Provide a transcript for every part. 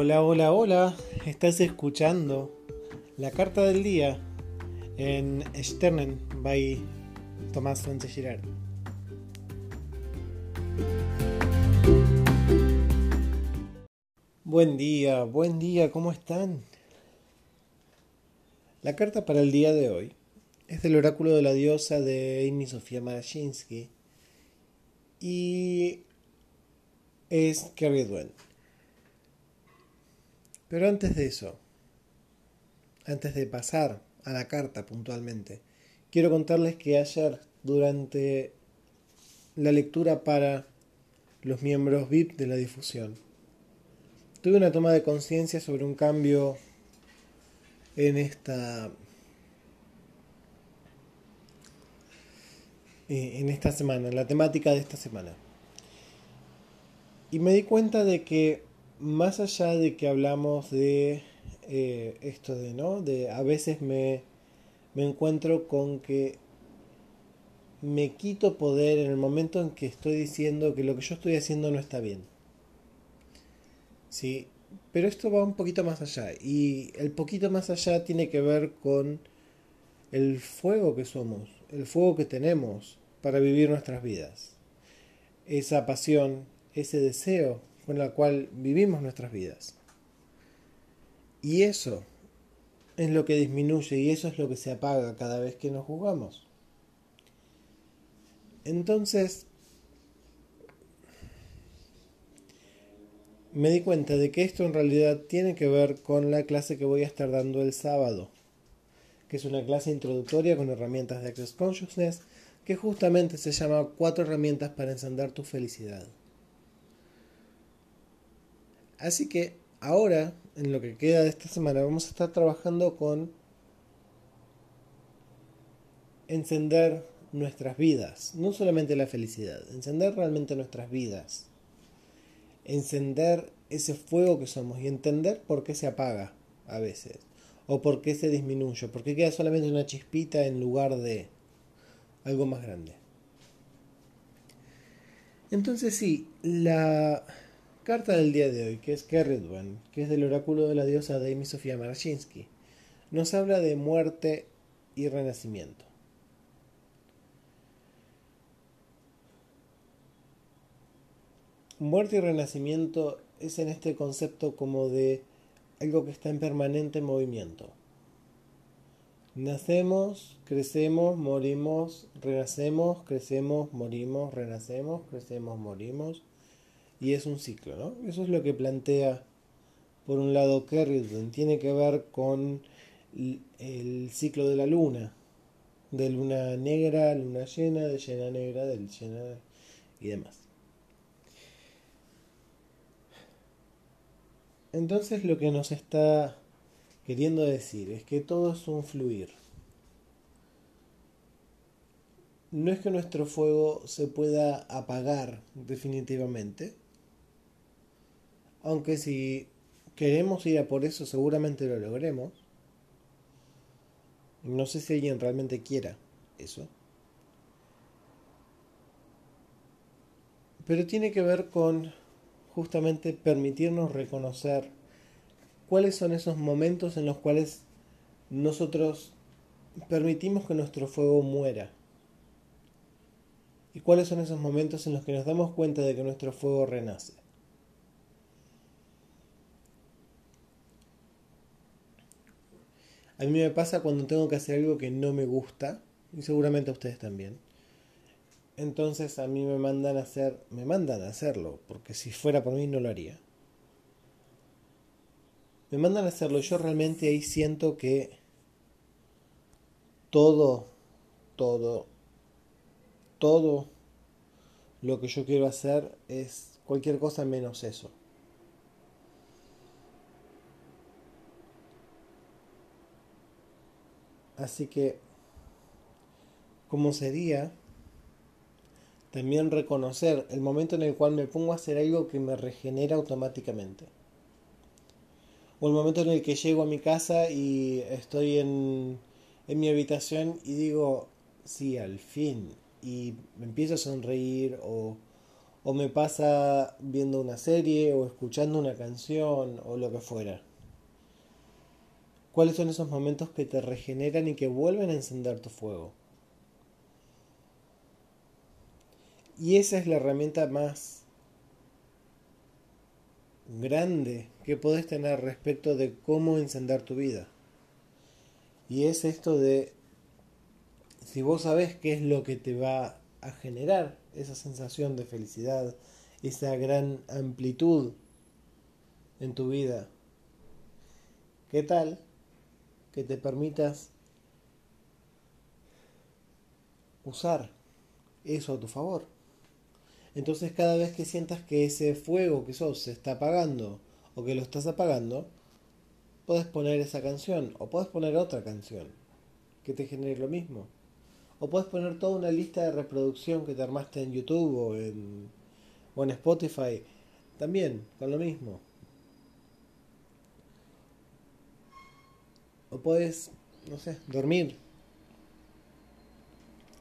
Hola, hola, hola. Estás escuchando la carta del día en Sternen by Tomás Sánchez. Buen día, buen día, ¿cómo están? La carta para el día de hoy es del oráculo de la diosa de Amy Sofía Marashinsky y es Kerry. Pero antes de eso, antes de pasar a la carta puntualmente, quiero contarles que ayer, durante la lectura para los miembros VIP de la difusión, tuve una toma de conciencia sobre un cambio en esta en esta semana, en la temática de esta semana. Y me di cuenta de que más allá de que hablamos de eh, esto de, ¿no? De a veces me, me encuentro con que me quito poder en el momento en que estoy diciendo que lo que yo estoy haciendo no está bien. Sí, pero esto va un poquito más allá y el poquito más allá tiene que ver con el fuego que somos, el fuego que tenemos para vivir nuestras vidas. Esa pasión, ese deseo con el cual vivimos nuestras vidas. Y eso es lo que disminuye y eso es lo que se apaga cada vez que nos jugamos. Entonces, me di cuenta de que esto en realidad tiene que ver con la clase que voy a estar dando el sábado, que es una clase introductoria con herramientas de Access Consciousness, que justamente se llama Cuatro herramientas para encender tu felicidad. Así que ahora, en lo que queda de esta semana, vamos a estar trabajando con encender nuestras vidas, no solamente la felicidad, encender realmente nuestras vidas, encender ese fuego que somos y entender por qué se apaga a veces, o por qué se disminuye, por qué queda solamente una chispita en lugar de algo más grande. Entonces sí, la carta del día de hoy, que es Kerridwan, que es del oráculo de la diosa Demi Sofía Marashinsky, nos habla de muerte y renacimiento. Muerte y renacimiento es en este concepto como de algo que está en permanente movimiento. Nacemos, crecemos, morimos, renacemos, crecemos, morimos, renacemos, crecemos, morimos, y es un ciclo, ¿no? Eso es lo que plantea, por un lado, Kerridon. Tiene que ver con el ciclo de la luna, de luna negra, luna llena, de llena negra, del llena y demás. Entonces lo que nos está queriendo decir es que todo es un fluir. No es que nuestro fuego se pueda apagar definitivamente, aunque si queremos ir a por eso seguramente lo logremos. No sé si alguien realmente quiera eso. Pero tiene que ver con justamente permitirnos reconocer cuáles son esos momentos en los cuales nosotros permitimos que nuestro fuego muera. ¿Y cuáles son esos momentos en los que nos damos cuenta de que nuestro fuego renace? A mí me pasa cuando tengo que hacer algo que no me gusta, y seguramente a ustedes también. Entonces a mí me mandan a hacer, me mandan a hacerlo, porque si fuera por mí no lo haría. Me mandan a hacerlo, yo realmente ahí siento que todo, todo, todo lo que yo quiero hacer es cualquier cosa menos eso. Así que, ¿cómo sería también reconocer el momento en el cual me pongo a hacer algo que me regenera automáticamente? O el momento en el que llego a mi casa y estoy en, en mi habitación y digo, sí, al fin. Y me empiezo a sonreír o, o me pasa viendo una serie o escuchando una canción o lo que fuera. ¿Cuáles son esos momentos que te regeneran y que vuelven a encender tu fuego? Y esa es la herramienta más grande que podés tener respecto de cómo encender tu vida. Y es esto de, si vos sabés qué es lo que te va a generar esa sensación de felicidad, esa gran amplitud en tu vida, ¿qué tal que te permitas usar eso a tu favor? Entonces cada vez que sientas que ese fuego que sos se está apagando o que lo estás apagando, puedes poner esa canción o puedes poner otra canción que te genere lo mismo. O puedes poner toda una lista de reproducción que te armaste en YouTube o en, o en Spotify. También, con lo mismo. O puedes, no sé, dormir.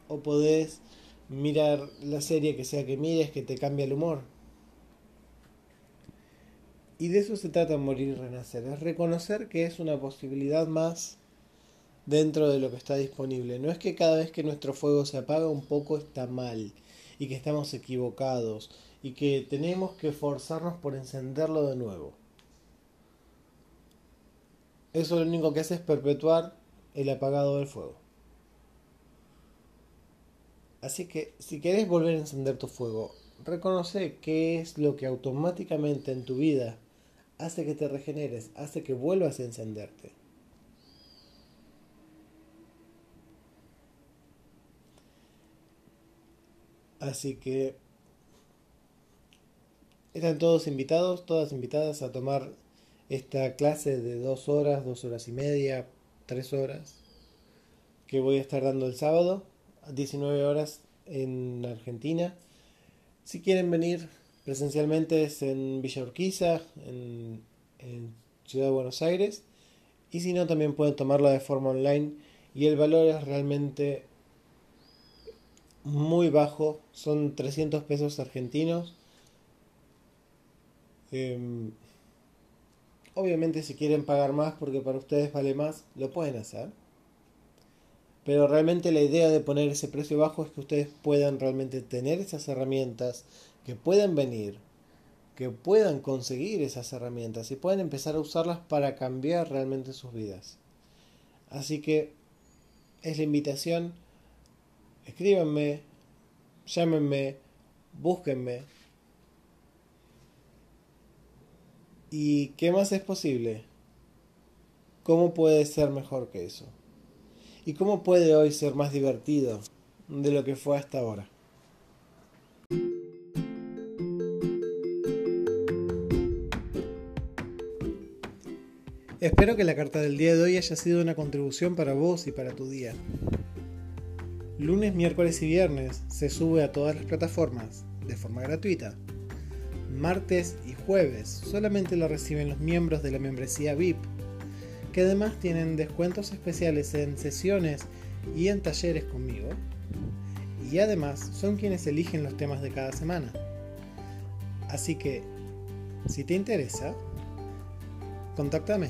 O podés mirar la serie que sea que mires que te cambia el humor. Y de eso se trata morir y renacer, es reconocer que es una posibilidad más dentro de lo que está disponible. No es que cada vez que nuestro fuego se apaga un poco está mal y que estamos equivocados y que tenemos que forzarnos por encenderlo de nuevo. Eso lo único que hace es perpetuar el apagado del fuego. Así que si querés volver a encender tu fuego, reconoce qué es lo que automáticamente en tu vida hace que te regeneres, hace que vuelvas a encenderte. Así que están todos invitados, todas invitadas a tomar esta clase de dos horas, dos horas y media, tres horas, que voy a estar dando el sábado a 19 horas en Argentina. Si quieren venir presencialmente es en Villa Urquiza, en, en Ciudad de Buenos Aires. Y si no, también pueden tomarlo de forma online. Y el valor es realmente muy bajo. Son 300 pesos argentinos. Em, obviamente si quieren pagar más porque para ustedes vale más, lo pueden hacer. Pero realmente la idea de poner ese precio bajo es que ustedes puedan realmente tener esas herramientas, que puedan venir, que puedan conseguir esas herramientas y puedan empezar a usarlas para cambiar realmente sus vidas. Así que es la invitación, escríbanme, llámenme, búsquenme. ¿Y qué más es posible? ¿Cómo puede ser mejor que eso? ¿Y cómo puede hoy ser más divertido de lo que fue hasta ahora? Espero que la carta del día de hoy haya sido una contribución para vos y para tu día. Lunes, miércoles y viernes se sube a todas las plataformas de forma gratuita. Martes y jueves solamente lo reciben los miembros de la membresía VIP que además tienen descuentos especiales en sesiones y en talleres conmigo. Y además son quienes eligen los temas de cada semana. Así que, si te interesa, contáctame.